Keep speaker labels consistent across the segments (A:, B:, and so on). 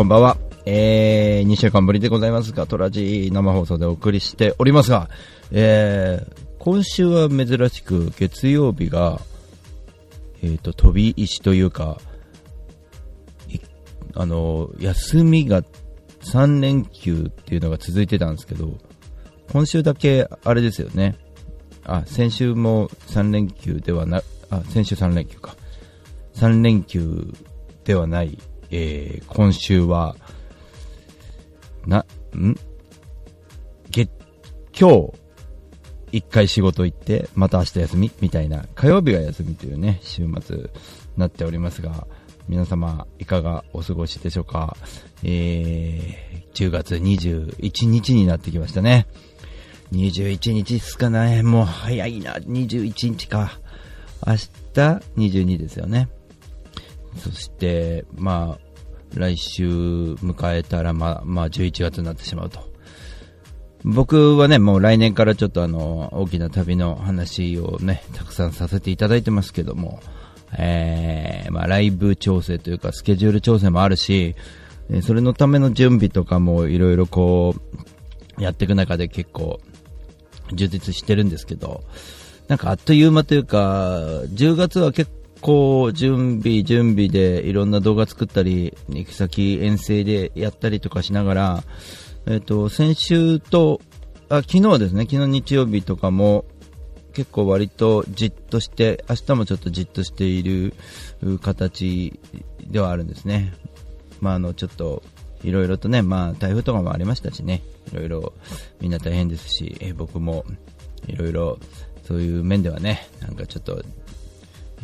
A: こんばんは。えー、2週間ぶりでございますが、トラジ生放送でお送りしておりますが、えー、今週は珍しく月曜日が、えっ、と、飛び石というか、あの、休みが3連休っていうのが続いてたんですけど、今週だけあれですよね。あ、先週も3連休ではな、あ、先週3連休か。3連休ではない、えー、今週は、な、ん？月、今日、一回仕事行って、また明日休み？みたいな、火曜日が休みというね、週末になっておりますが、皆様、いかがお過ごしでしょうか？えー、10月21日になってきましたね。21日っすかね。もう早いな。21日か。明日22ですよね。そして、まあ、来週迎えたら、まあ、まあ、11月になってしまうと。僕はね、もう来年からちょっとあの、大きな旅の話をね、たくさんさせていただいてますけども、えー、まあ、ライブ調整というか、スケジュール調整もあるし、それのための準備とかもいろいろこう、やっていく中で結構、充実してるんですけど、なんかあっという間というか、10月は結構準備、準備でいろんな動画作ったり、行き先遠征でやったりとかしながら、えっ、と、先週と、あ、昨日ですね、昨日日曜日とかも、結構割とじっとして、明日もちょっとじっとしている形ではあるんですね。まあ、あの、ちょっと、いろいろとね、まあ、台風とかもありましたしね、いろいろみんな大変ですし、え僕もいろいろそういう面ではね、なんかちょっと、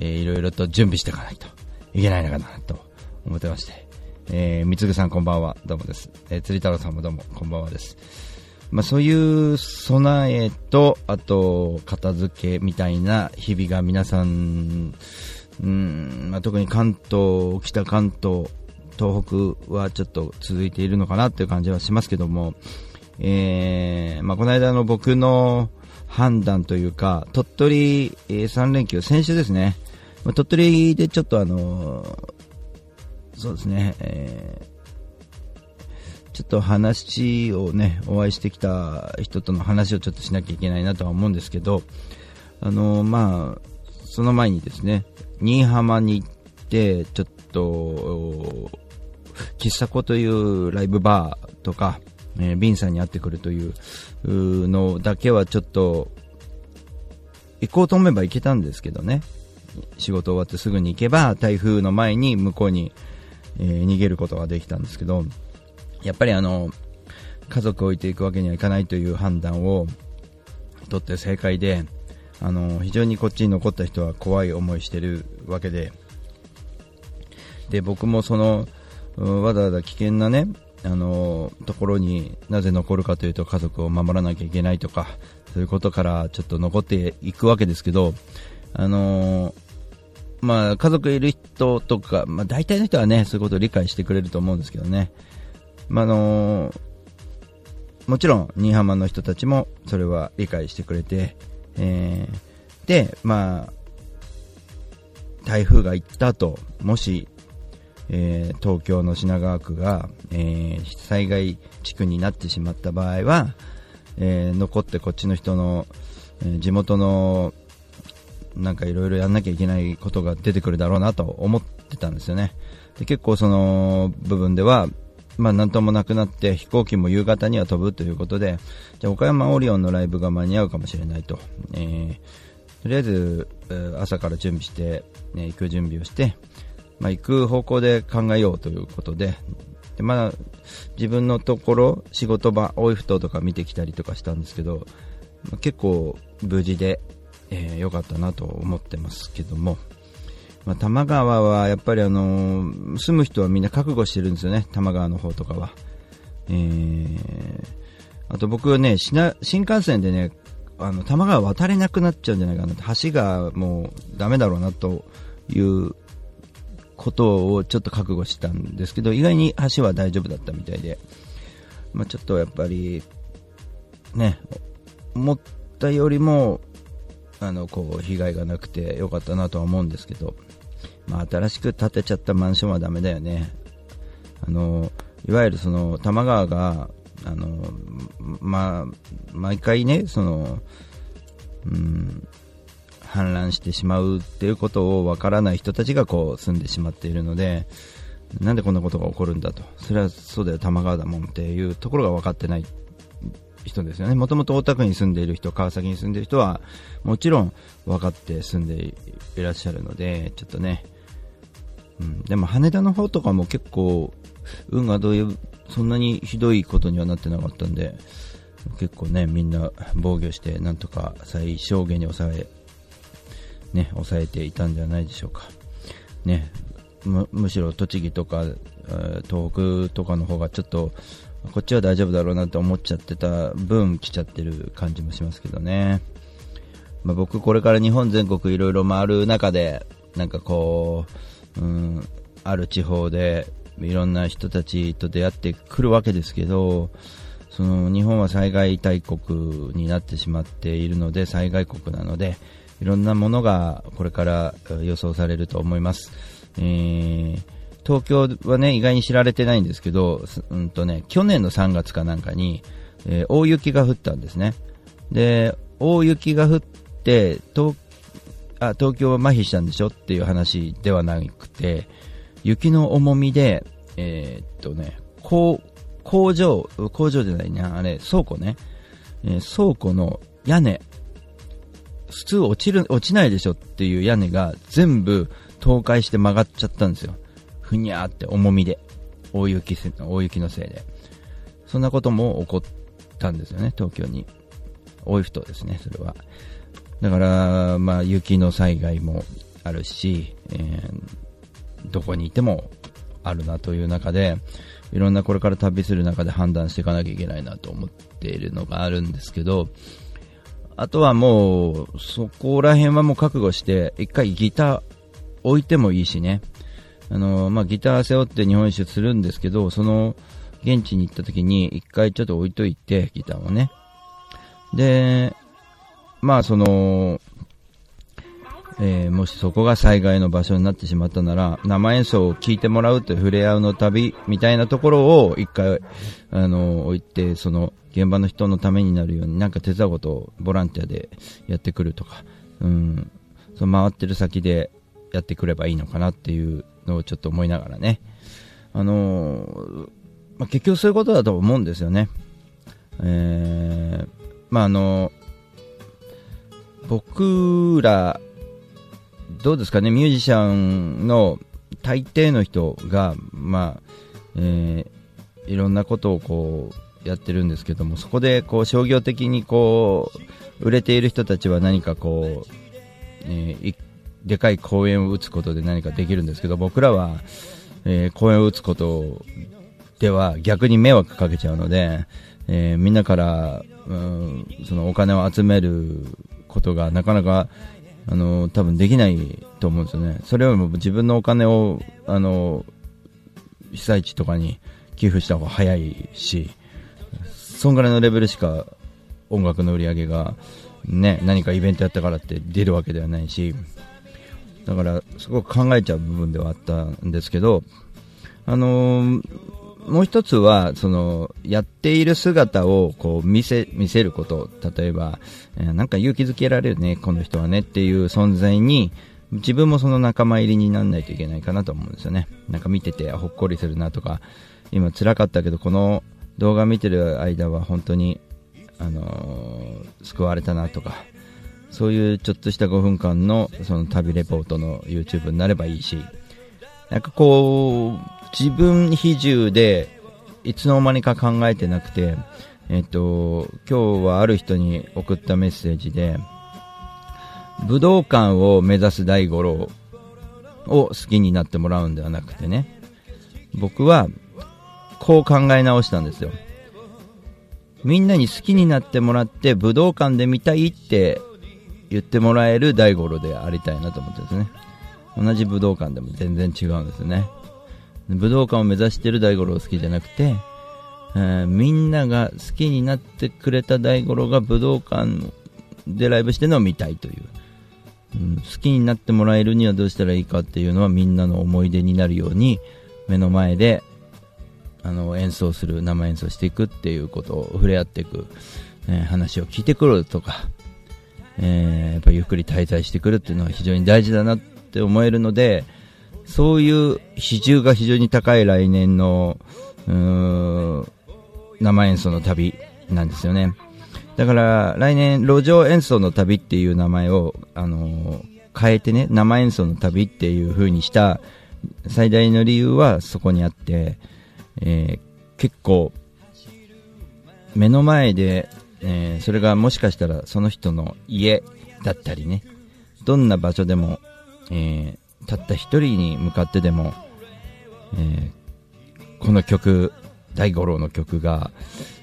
A: えーいろいろと準備していかないといけないのかなと思ってまして、えー、みつぐさんこんばんは、どうもです。えー、釣り太郎さんもどうもこんばんはです。まあそういう備えと、あと、片付けみたいな日々が皆さん、うん、まあ、特に関東、北関東、東北はちょっと続いているのかなっていう感じはしますけども、えー、まあ、この間の僕の判断というか、鳥取、えー3連休、先週ですね、まあ、鳥取でちょっとあのそうですね、えーちょっと話をね、お会いしてきた人との話をちょっとしなきゃいけないなとは思うんですけど、あのまあ、その前にですね、新居浜に行って、ちょっと、喫茶子というライブバーとか、えービンさんに会ってくるというのだけはちょっと、行こうと思えば行けたんですけどね、仕事終わってすぐに行けば、台風の前に向こうに、えー逃げることができたんですけど、やっぱりあの、家族を置いていくわけにはいかないという判断を取って正解で、あの、非常にこっちに残った人は怖い思いしてるわけで、で、僕もその、わざわざ危険なね、あの、ところになぜ残るかというと家族を守らなきゃいけないとか、そういうことからちょっと残っていくわけですけど、あのまあ、家族いる人とか、まあ、大体の人はね、そういうことを理解してくれると思うんですけどね。まあ、あのもちろん、新居浜の人たちもそれは理解してくれて、えーで、まあ、台風が行った後、もし、えー東京の品川区が、えー災害地区になってしまった場合は、えー残ってこっちの人の、え地元のなんかいろいろやんなきゃいけないことが出てくるだろうなと思ってたんですよね。で結構その部分では、まあなんともなくなって飛行機も夕方には飛ぶということで、じゃ岡山オリオンのライブが間に合うかもしれないと。えーとりあえず、朝から準備して、ね、行く準備をして、まあ行く方向で考えようということで、でまあ自分のところ、仕事場、大井ふ頭とか見てきたりとかしたんですけど、結構無事で、えー良かったなと思ってますけども、まあ、多摩川はやっぱりあのー住む人はみんな覚悟してるんですよね、多摩川の方とかは。えーあと僕はね、新幹線でね、あの、多摩川渡れなくなっちゃうんじゃないかな、橋がもうダメだろうなということをちょっと覚悟したんですけど、意外に橋は大丈夫だったみたいで、まあ、ちょっとやっぱり、ね、思ったよりも、あの、こう、被害がなくてよかったなとは思うんですけど、まあ、新しく建てちゃったマンションはダメだよね。あの、いわゆるその、多摩川が、あの、ま、毎回ね、その、うん、氾濫してしまうっていうことをわからない人たちがこう住んでしまっているので、なんでこんなことが起こるんだと。それはそうだよ、多摩川だもんっていうところが分かってない人ですよね。もともと大田区に住んでいる人、川崎に住んでいる人は、もちろん分かって住んでいらっしゃるので、ちょっとね、うん、でも羽田の方とかも結構、運がどういう、そんなにひどいことにはなってなかったんで、結構ね、みんな防御して、なんとか最小限に抑え、ね、抑えていたんではないでしょうか。ね、むむしろ栃木とか、東北とかの方がちょっと、こっちは大丈夫だろうなって思っちゃってた分来ちゃってる感じもしますけどね。まあ、僕これから日本全国いろいろ回る中で、なんかこう、うん、ある地方でいろんな人たちと出会ってくるわけですけど、その日本は災害大国になってしまっているので、災害国なので、いろんなものがこれから予想されると思います。えー、東京はね、意外に知られてないんですけど、うんとね、去年の3月かなんかに、えー、大雪が降ったんですね。で、大雪が降って、東あ東京は麻痺したんでしょっていう話ではなくて、雪の重みで、えー、っとね、工工場、工場じゃないな、あれ、倉庫ね、えー、倉庫の屋根、普通落ちる、落ちないでしょっていう屋根が全部倒壊して曲がっちゃったんですよ。ふにゃーって重みで。大雪大雪のせいで。そんなことも起こったんですよね、東京に。大雪とですね、それは。だから、まあ、雪の災害もあるし、えー、どこにいてもあるなという中で、いろんなこれから旅する中で判断していかなきゃいけないなと思っているのがあるんですけど、あとはもう、そこら辺はもう覚悟して、一回ギター置いてもいいしね。あの、まあ、ギター背負って日本一周するんですけど、その、現地に行った時に一回ちょっと置いといて、ギターをね。で、まあその、えー、もしそこが災害の場所になってしまったなら、生演奏を聴いてもらうという触れ合うの旅みたいなところを一回、あの、置いて、その、現場の人のためになるように、なんか手伝うことをボランティアでやってくるとか、うん、その回ってる先でやってくればいいのかなっていうのをちょっと思いながらね。あのー、まあ、結局そういうことだと思うんですよね。えー、まああの僕ら、どうですかね、ミュージシャンの大抵の人が、まあ、えー、いろんなことをこう、やってるんですけども、そこでこう商業的にこう、売れている人たちは何かこう、えー、でかい公演を打つことで何かできるんですけど、僕らは、えー、公演を打つことでは逆に迷惑かけちゃうので、えー、みんなから、うん、そのお金を集めることがなかなか、あの、多分できないと思うんですよね。それよりも自分のお金を、あの、被災地とかに寄付した方が早いし、そんぐらいのレベルしか音楽の売り上げが、ね、何かイベントやったからって出るわけではないし、だから、すごく考えちゃう部分ではあったんですけど、あのー、もう一つは、その、やっている姿を、こう、見せ、見せること。例えば、えー、なんか勇気づけられるね、この人はねっていう存在に、自分もその仲間入りにならないといけないかなと思うんですよね。なんか見ててほっこりするなとか、今辛かったけど、この動画見てる間は本当に、あのー、救われたなとか、そういうちょっとした5分間のその旅レポートの YouTube になればいいし、なんかこう、自分比重でいつの間にか考えてなくて、えっと、今日はある人に送ったメッセージで、武道館を目指す大五郎を好きになってもらうんではなくてね、僕はこう考え直したんですよ。みんなに好きになってもらって武道館で見たいって言ってもらえる大五郎でありたいなと思ってですね。同じ武道館でも全然違うんですね。武道館を目指してる大五郎好きじゃなくて、えー、みんなが好きになってくれた大五郎が武道館でライブしてるのを見たいという、うん、好きになってもらえるにはどうしたらいいかっていうのはみんなの思い出になるように目の前であの演奏する生演奏していくっていうことを触れ合っていく、えー、話を聞いてくるとか、えー、やっぱゆっくり滞在してくるっていうのは非常に大事だなって思えるのでそういう比重が非常に高い来年の生演奏の旅なんですよね。だから来年路上演奏の旅っていう名前を、あのー、変えてね、生演奏の旅っていう風にした最大の理由はそこにあって、えー、結構目の前で、えー、それがもしかしたらその人の家だったりね、どんな場所でも、えたった一人に向かってでも、えこの曲大五郎の曲が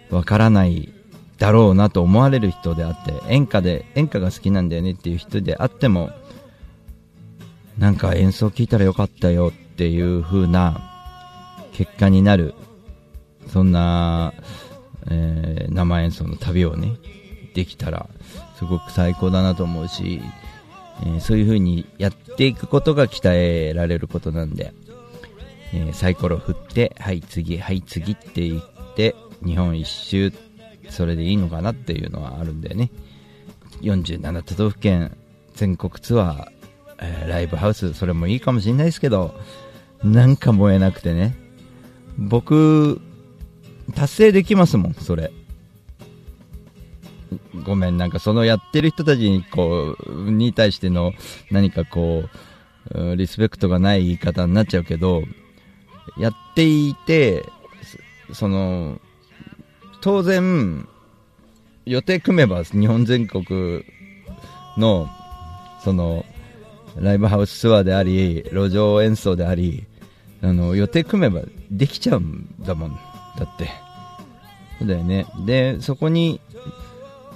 A: わからないだろうなと思われる人であって演歌で演歌が好きなんだよねっていう人であってもなんか演奏聴いたらよかったよっていう風な結果になるそんな、えー、生演奏の旅をねできたらすごく最高だなと思うし、えー、そういう風にやっていくことが鍛えられることなんでえー、サイコロ振って、はい次、はい次って言って、日本一周、それでいいのかなっていうのはあるんだよね。47都道府県全国ツアー、えー、ライブハウス、それもいいかもしれないですけど、なんか燃えなくてね。僕、達成できますもん、それ。ごめん、なんかそのやってる人たちに、こう、に対しての何かこう、リスペクトがない言い方になっちゃうけど、やっていて、その、当然、予定組めば日本全国の、その、ライブハウスツアーであり、路上演奏であり、あの、予定組めばできちゃうんだもん。だって。そうだよね。で、そこに、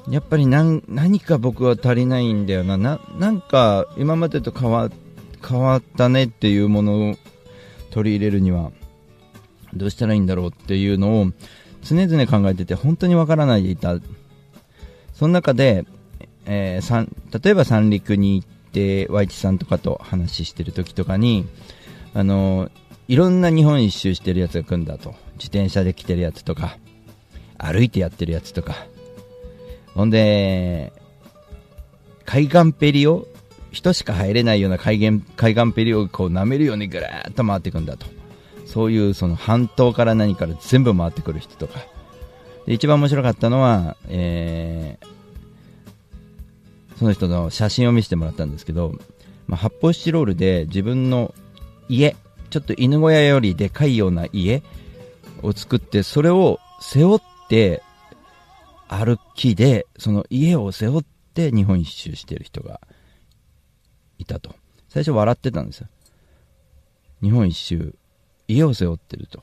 A: やっぱり何何か僕は足りないんだよな。な、んか今までと変わ、変わったねっていうものを取り入れるにはどうしたらいいんだろうっていうのを常々考えてて本当にわからないでいたその中で、えー、例えば三陸に行ってワイチさんとかと話してる時とかにあのいろんな日本一周してるやつが来るんだと自転車で来てるやつとか歩いてやってるやつとかほんで海岸ペリを人しか入れないような海岸海岸ペリをこう舐めるようにぐるーっと回っていくんだと。そういうその半島から何から全部回ってくる人とか。で一番面白かったのは、えー、その人の写真を見せてもらったんですけど、まあ、発泡スチロールで自分の家、ちょっと犬小屋よりでかいような家を作って、それを背負って歩きで、その家を背負って日本一周してる人がいたと。最初笑ってたんですよ。日本一周、家を背負ってると。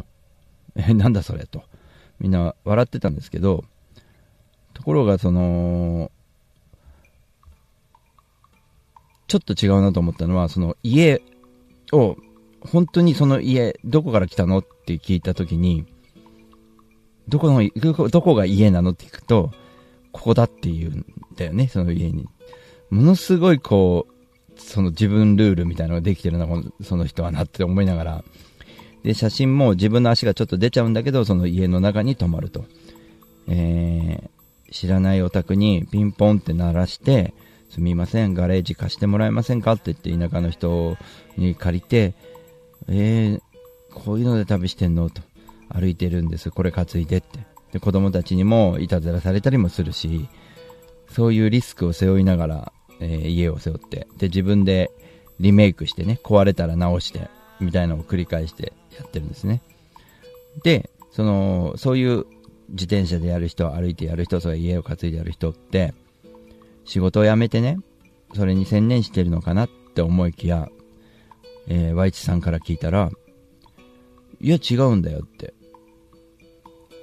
A: え、なんだそれと。みんな笑ってたんですけど、ところがその、ちょっと違うなと思ったのは、その家を、本当にその家、どこから来たの？って聞いたときに、どこの、どこが家なのって聞くと、ここだって言うんだよね、その家に。ものすごいこう、その自分ルールみたいなのができてるな、その人はなって思いながら。で、写真も自分の足がちょっと出ちゃうんだけど、その家の中に泊まると。えー、知らないお宅にピンポンって鳴らして、すみません、ガレージ貸してもらえませんか？って言って田舎の人に借りて、えー、こういうので旅してんの？と。歩いてるんです。これ担いでって。で、子供たちにもいたずらされたりもするし、そういうリスクを背負いながら、えー、家を背負って、で、自分でリメイクしてね、壊れたら直して、みたいなのを繰り返してやってるんですね。で、その、そういう自転車でやる人、歩いてやる人、それ家を担いでやる人って、仕事を辞めてね、それに専念してるのかなって思いきや、えー、ワイチさんから聞いたら、いや違うんだよって。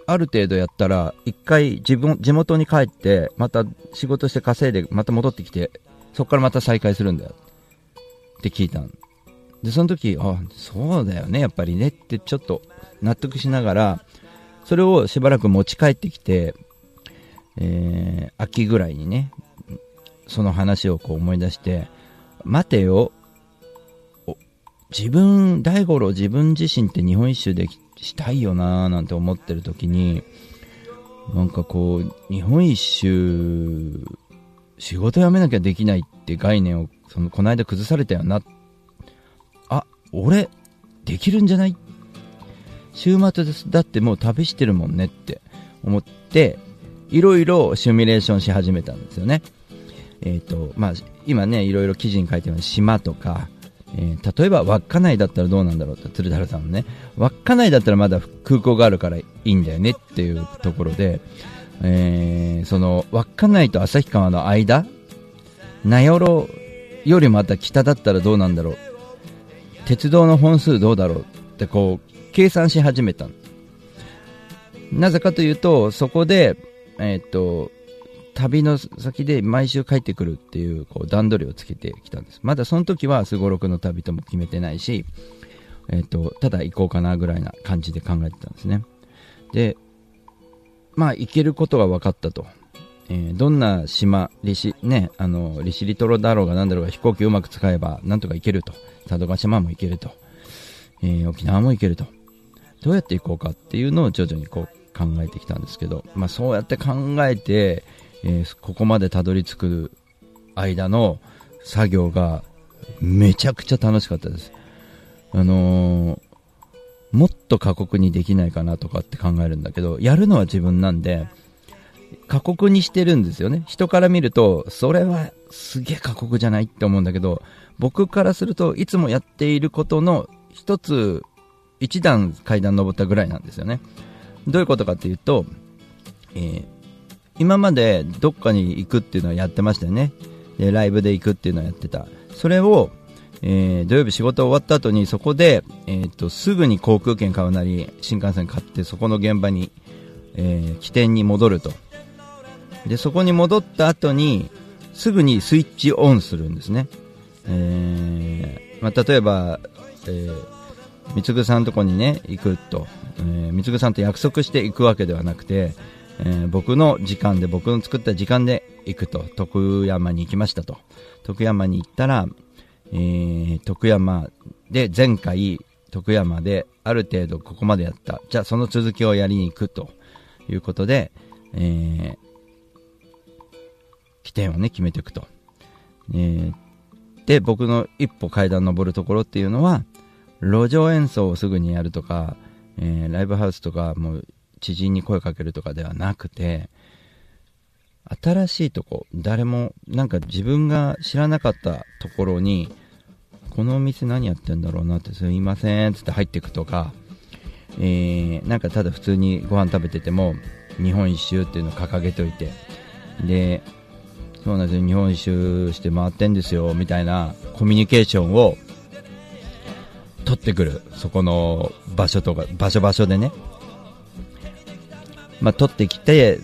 A: ある程度やったら、一回自分、地元に帰って、また仕事して稼いで、また戻ってきて、そこからまた再開するんだよ。って聞いたんで、その時、あ、そうだよね、やっぱりねってちょっと納得しながら、それをしばらく持ち帰ってきて、えー、秋ぐらいにね、その話をこう思い出して、待てよ、自分、大五郎自分自身って日本一周でしたいよなーなんて思ってる時に、なんかこう、日本一周、仕事辞めなきゃできないって概念を、その、この間崩されたよな。あ、俺、できるんじゃない？週末です。だってもう旅してるもんねって思って、いろいろシミュレーションし始めたんですよね。えっ、ー、と、まあ、今ね、いろいろ記事に書いてある島とか、えー、例えば稚内だったらどうなんだろうって鶴太郎さんのね稚内だったらまだ空港があるからいいんだよねっていうところで、えー、その稚内と旭川の間名寄よりまた北だったらどうなんだろう。鉄道の本数どうだろうってこう計算し始めたなぜかというとそこで、えー、っと旅の先で毎週帰ってくるっていうこう段取りをつけてきたんです。まだその時はすごろくの旅とも決めてないし、えっ、ー、と、ただ行こうかなぐらいな感じで考えてたんですね。で、まあ行けることが分かったと。えー、どんな島、利シ、ね、あの、利尻トロだろうが何だろうが飛行機うまく使えばなんとか行けると。佐渡島も行けると。えー、沖縄も行けると。どうやって行こうかっていうのを徐々にこう考えてきたんですけど、まあそうやって考えて、えー、ここまでたどり着く間の作業がめちゃくちゃ楽しかったです。あのー、もっと過酷にできないかなとかって考えるんだけど、やるのは自分なんで、過酷にしてるんですよね。人から見ると、それはすげえ過酷じゃないって思うんだけど、僕からするといつもやっていることの一つ、一段階段登ったぐらいなんですよね。どういうことかっていうと、えー、今までどっかに行くっていうのはやってましたよね。で、ライブで行くっていうのはやってた。それを、えー、土曜日仕事終わった後にそこで、えー、っと、すぐに航空券買うなり、新幹線買ってそこの現場に、えー、起点に戻ると。で、そこに戻った後に、すぐにスイッチオンするんですね。えー、まあ、例えば、えー、三つさんのとこにね、行くと。えー、三つさんと約束して行くわけではなくて、えー、僕の時間で、僕の作った時間で行くと、徳山に行きましたと。徳山に行ったら、えー、徳山で前回、徳山である程度ここまでやった。じゃあその続きをやりに行くということで、えー、起点をね、決めていくと。えー、で、僕の一歩階段登るところっていうのは、路上演奏をすぐにやるとか、えー、ライブハウスとか、もう知人に声かけるとかではなくて、新しいとこ、誰も、なんか自分が知らなかったところに、このお店何やってんだろうなって、すいません、つって入っていくとか、えー、なんかただ普通にご飯食べてても、日本一周っていうのを掲げておいて、で、そうなんですよ、日本一周して回ってんですよ、みたいなコミュニケーションを取ってくる。そこの場所とか、場所場所でね。まあ、取ってきて、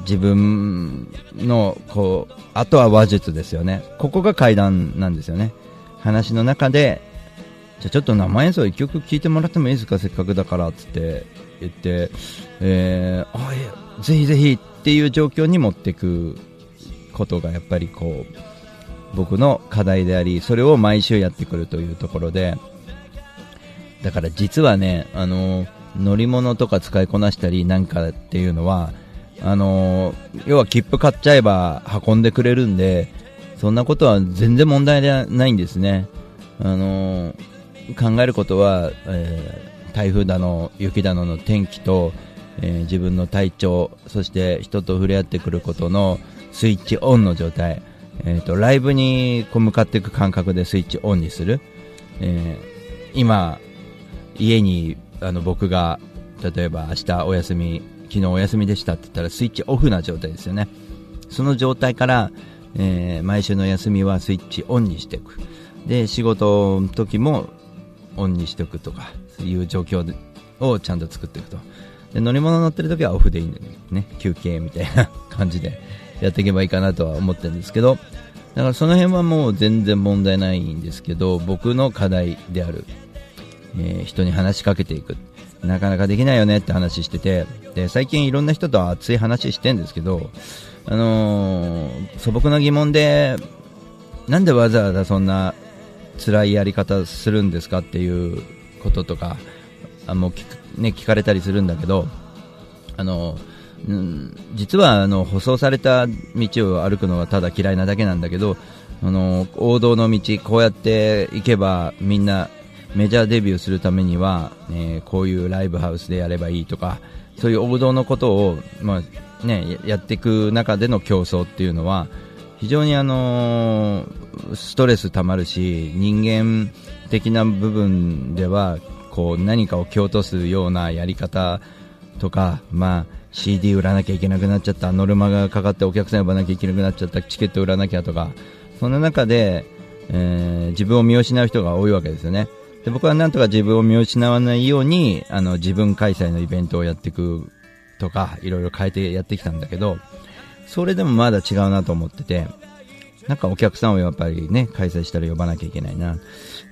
A: 自分の、こう、あとは話術ですよね。ここが階段なんですよね。話の中で、じゃちょっと生演奏一曲聴いてもらってもいいですか？せっかくだから、つって言って、えー、あ、い、ぜひぜひっていう状況に持っていくことがやっぱりこう、僕の課題であり、それを毎週やってくるというところで、だから実はね、あのー乗り物とか使いこなしたりなんかっていうのは、あのー、要は切符買っちゃえば運んでくれるんで、そんなことは全然問題ないんですね。あのー、考えることは、えー、台風だの、雪だのの天気と、えー、自分の体調、そして人と触れ合ってくることのスイッチオンの状態、えーと、ライブにこう向かっていく感覚でスイッチオンにする、えー、今、家にあの僕が例えば明日お休み昨日お休みでしたって言ったらスイッチオフな状態ですよね。その状態から、えー、毎週の休みはスイッチオンにしていく。で仕事の時もオンにしておくとかそういう状況をちゃんと作っていくと。で乗り物乗ってる時はオフでいいんでね。休憩みたいな感じでやっていけばいいかなとは思ってるんですけど。だからその辺はもう全然問題ないんですけど、僕の課題である、えー人に話しかけていく。なかなかできないよねって話してて、で、最近いろんな人と熱い話してんですけど、あのー素朴な疑問で、なんでわざわざそんな辛いやり方するんですかっていうこととか、あもう聞、ね、聞かれたりするんだけど、あの、うん、実はあの舗装された道を歩くのがただ嫌いなだけなんだけど、あの王道の道、こうやって行けばみんなメジャーデビューするためには、えーこういうライブハウスでやればいいとか、そういう王道のことを、まあね、やっていく中での競争っていうのは、非常にあのーストレスたまるし人間的な部分ではこう何かを蹴落とすようなやり方とか、まあ、CD 売らなきゃいけなくなっちゃったノルマがかかってお客さん呼ばなきゃいけなくなっちゃったチケット売らなきゃとかそんな中で、えー自分を見失う人が多いわけですよね。で僕はなんとか自分を見失わないようにあの自分開催のイベントをやっていくとかいろいろ変えてやってきたんだけどそれでもまだ違うなと思ってて、なんかお客さんをやっぱりね、開催したら呼ばなきゃいけないな。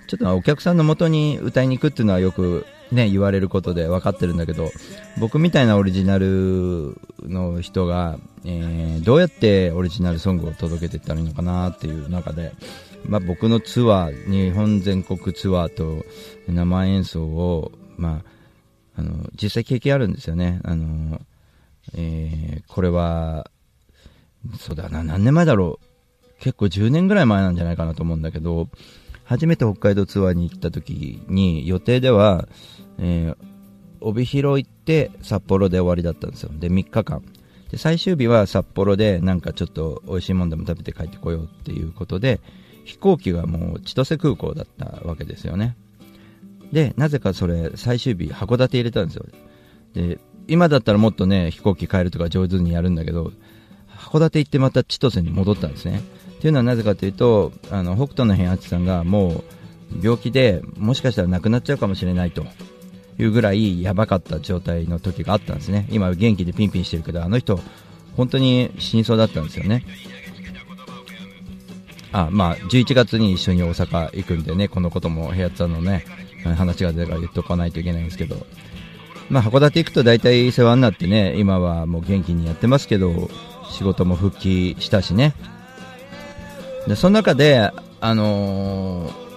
A: ちょっとお客さんの元に歌いに行くっていうのはよくね、言われることで分かってるんだけど、僕みたいなオリジナルの人が、えーどうやってオリジナルソングを届けていったらいいのかなっていう中で、まあ僕のツアー、日本全国ツアーと生演奏を、まあ、あの、実際経験あるんですよね。あの、えーこれは、そうだな、何年前だろう。結構10年ぐらい前なんじゃないかなと思うんだけど、初めて北海道ツアーに行った時に、予定では、えー帯広行って札幌で終わりだったんですよ。で、3日間。で、最終日は札幌でなんかちょっと美味しいもんでも食べて帰ってこようっていうことで、飛行機がもう千歳空港だったわけですよね。で、なぜかそれ、最終日、函館入れたんですよ。で、今だったらもっとね、飛行機帰るとか上手にやるんだけど、函館行ってまた千歳に戻ったんですね。っていうのはなぜかというと、あの、北斗の変圧さんがもう病気でもしかしたら亡くなっちゃうかもしれないというぐらいやばかった状態の時があったんですね。今元気でピンピンしてるけど、あの人、本当に死にそうだったんですよね。あ、まあ、11月に一緒に大阪行くんでね、このことも平津さんのね、話が出たから言っとかないといけないんですけど、まあ、函館行くと大体世話になってね、今はもう元気にやってますけど、仕事も復帰したしね。で、その中で、あのー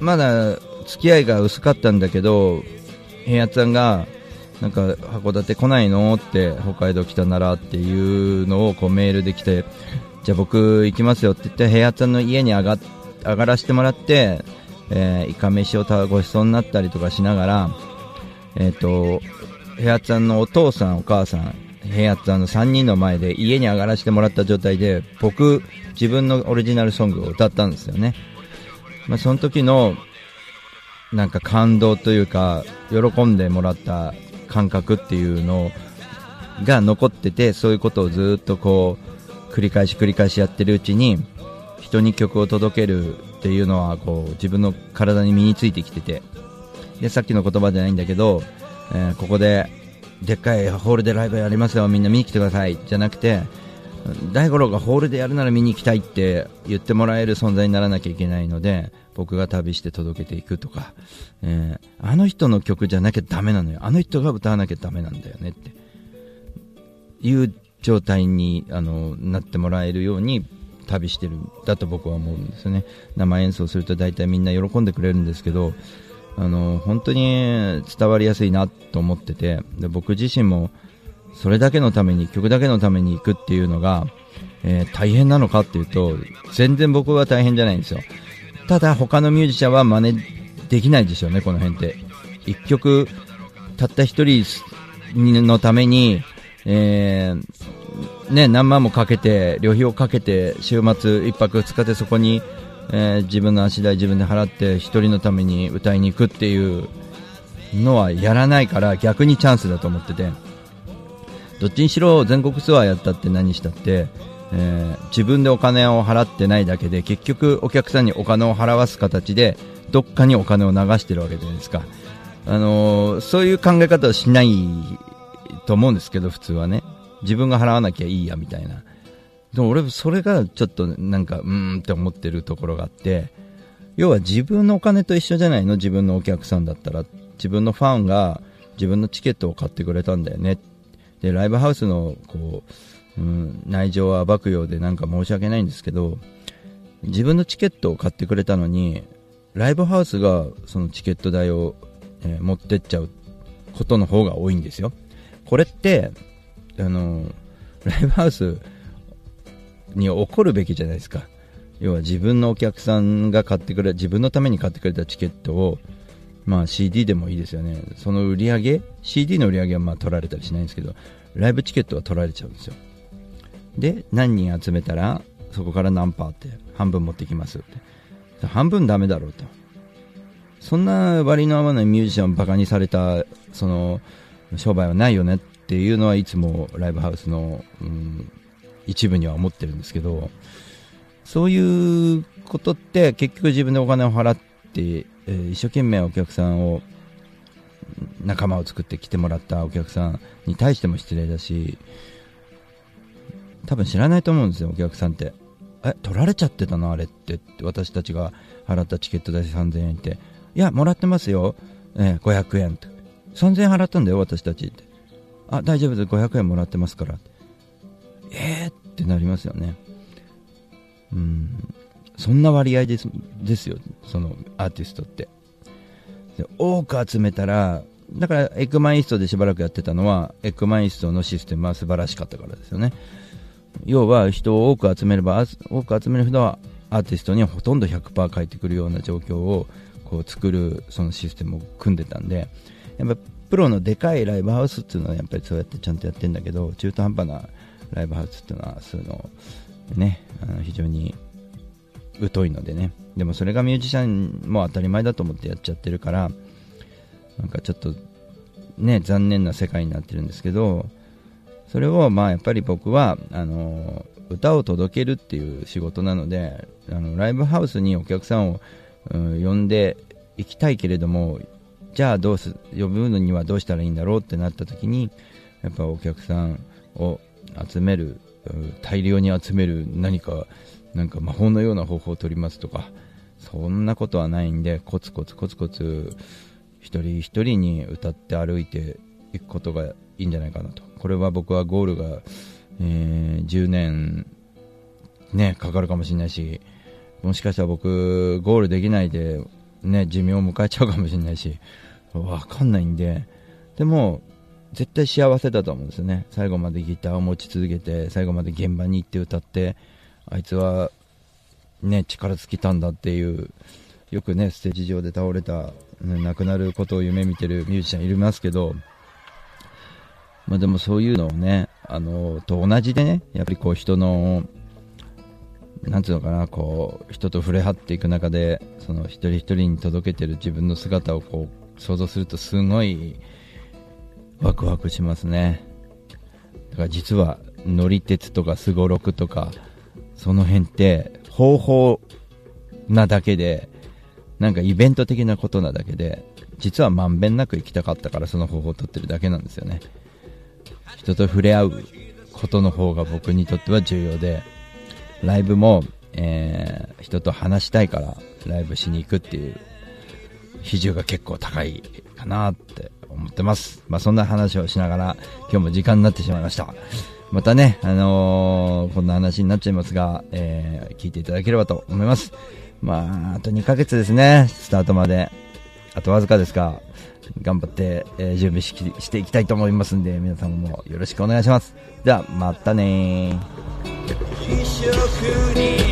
A: まだ付き合いが薄かったんだけど、平八さんが、なんか函館来ないのって北海道来たならっていうのをこうメールで来てじゃあ僕行きますよって言って平八さんの家に上が上がらせてもらって、えー、イカ飯をたごちそうになったりとかしながら、えっ、と、平八さんのお父さんお母さん平八さんの3人の前で家に上がらせてもらった状態で僕自分のオリジナルソングを歌ったんですよね。まあ、その時のなんか感動というか喜んでもらった感覚っていうのが残っててそういうことをずっとこう繰り返し繰り返しやってるうちに人に曲を届けるっていうのはこう自分の体に身についてきてて。でさっきの言葉じゃないんだけど、えーここででっかいホールでライブやりますよみんな見に来てくださいじゃなくて大五郎がホールでやるなら見に行きたいって言ってもらえる存在にならなきゃいけないので僕が旅して届けていくとか、えーあの人の曲じゃなきゃダメなのよ。あの人が歌わなきゃダメなんだよねって。いう状態にあのなってもらえるように旅してるだと僕は思うんですよね。生演奏すると大体みんな喜んでくれるんですけどあの本当に伝わりやすいなと思っててで僕自身もそれだけのために曲だけのために行くっていうのが、えー大変なのかっていうと全然僕は大変じゃないんですよ。ただ他のミュージシャンは真似できないでしょうねこの辺って。一曲たった一人のために、えーね、何万もかけて旅費をかけて週末一泊二日でそこに、えー自分の足代自分で払って一人のために歌いに行くっていうのはやらないから逆にチャンスだと思ってて。どっちにしろ全国ツアーやったって何したって、えー自分でお金を払ってないだけで結局お客さんにお金を払わす形でどっかにお金を流してるわけじゃないですか、あのーそういう考え方はしないと思うんですけど普通はね。自分が払わなきゃいいやみたいなでも俺、それがちょっとなんか、うーんって思ってるところがあって、要は自分のお金と一緒じゃないの？自分のお客さんだったら。自分のファンが自分のチケットを買ってくれたんだよね。で、ライブハウスの、こう、うん、内情を暴くようでなんか申し訳ないんですけど、自分のチケットを買ってくれたのに、ライブハウスがそのチケット代を、えー持ってっちゃうことの方が多いんですよ。これって、あの、ライブハウスに怒るべきじゃないですか。要は自分のお客さんが買ってくれ、自分のために買ってくれたチケットを、まあ CD でもいいですよね。その売り上げ、CD の売り上げはま取られたりしないんですけど、ライブチケットは取られちゃうんですよ。で、何人集めたら、そこから何パーって、半分持ってきますって。半分ダメだろうと。そんな割の合わないミュージシャンをバカにされた、その、商売はないよねっていうのはいつもライブハウスの、うん、一部には思ってるんですけど、そういうことって結局自分でお金を払って、えー一生懸命お客さんを、仲間を作って来てもらったお客さんに対しても失礼だし、多分知らないと思うんですよ、お客さんって。え、取られちゃってたの？あれって、私たちが払ったチケット代3000円って。いや、もらってますよ。えー500円って。3000円払ったんだよ、私たちって。あ、大丈夫です、500円もらってますから。えーってなりますよね。うん。そんな割合です、ですよ、そのアーティストって。で多く集めたら、だからエッグマンイストでしばらくやってたのは、エッグマンイストのシステムは素晴らしかったからですよね。要は人を多く集めれば、多く集める人はアーティストにはほとんど100%返ってくるような状況をこう作るそのシステムを組んでたんで、やっぱプロのでかいライブハウスっていうのはやっぱりそうやってちゃんとやってんだけど、中途半端なライブハウスっていうのはそういうのね、あの非常に疎いのでね。でもそれがミュージシャンも当たり前だと思ってやっちゃってるから、なんかちょっとね、残念な世界になってるんですけど、それをまあやっぱり僕はあの歌を届けるっていう仕事なのであのライブハウスにお客さんを、うん呼んでいきたいけれどもじゃあどうす呼ぶのにはどうしたらいいんだろうってなった時にやっぱお客さんを集める大量に集める何かなんか魔法のような方法を取りますとかそんなことはないんでコツコツコツコツ一人一人に歌って歩いていくことがいいんじゃないかなと。これは僕はゴールが、えー10年ねかかるかもしれないしもしかしたら僕ゴールできないでね寿命を迎えちゃうかもしれないしわかんないんで。でも絶対幸せだと思うんですよね。最後までギターを持ち続けて最後まで現場に行って歌ってあいつはね力尽きたんだっていうよくねステージ上で倒れた、亡くなることを夢見てるミュージシャンいますけどまあ、でもそういうのをね、あのと同じでね、やっぱりこう人の、なんていうのかな、こう人と触れ合っていく中で、その一人一人に届けてる自分の姿をこう想像するとすごいワクワクしますね。だから実は乗り鉄とかすごろくとか、その辺って方法なだけで、なんかイベント的なことなだけで、実はまんべんなく行きたかったからその方法を取ってるだけなんですよね。人と触れ合うことの方が僕にとっては重要で、ライブも、えー人と話したいからライブしに行くっていう比重が結構高いかなって思ってます。まあそんな話をしながら今日も時間になってしまいました。またね、あのーこんな話になっちゃいますが、えー聞いていただければと思います。まあ、あと2ヶ月ですね、スタートまで。あとわずかですが、頑張って、えー準備ししていきたいと思いますんで、皆さんもよろしくお願いします。では、またねー。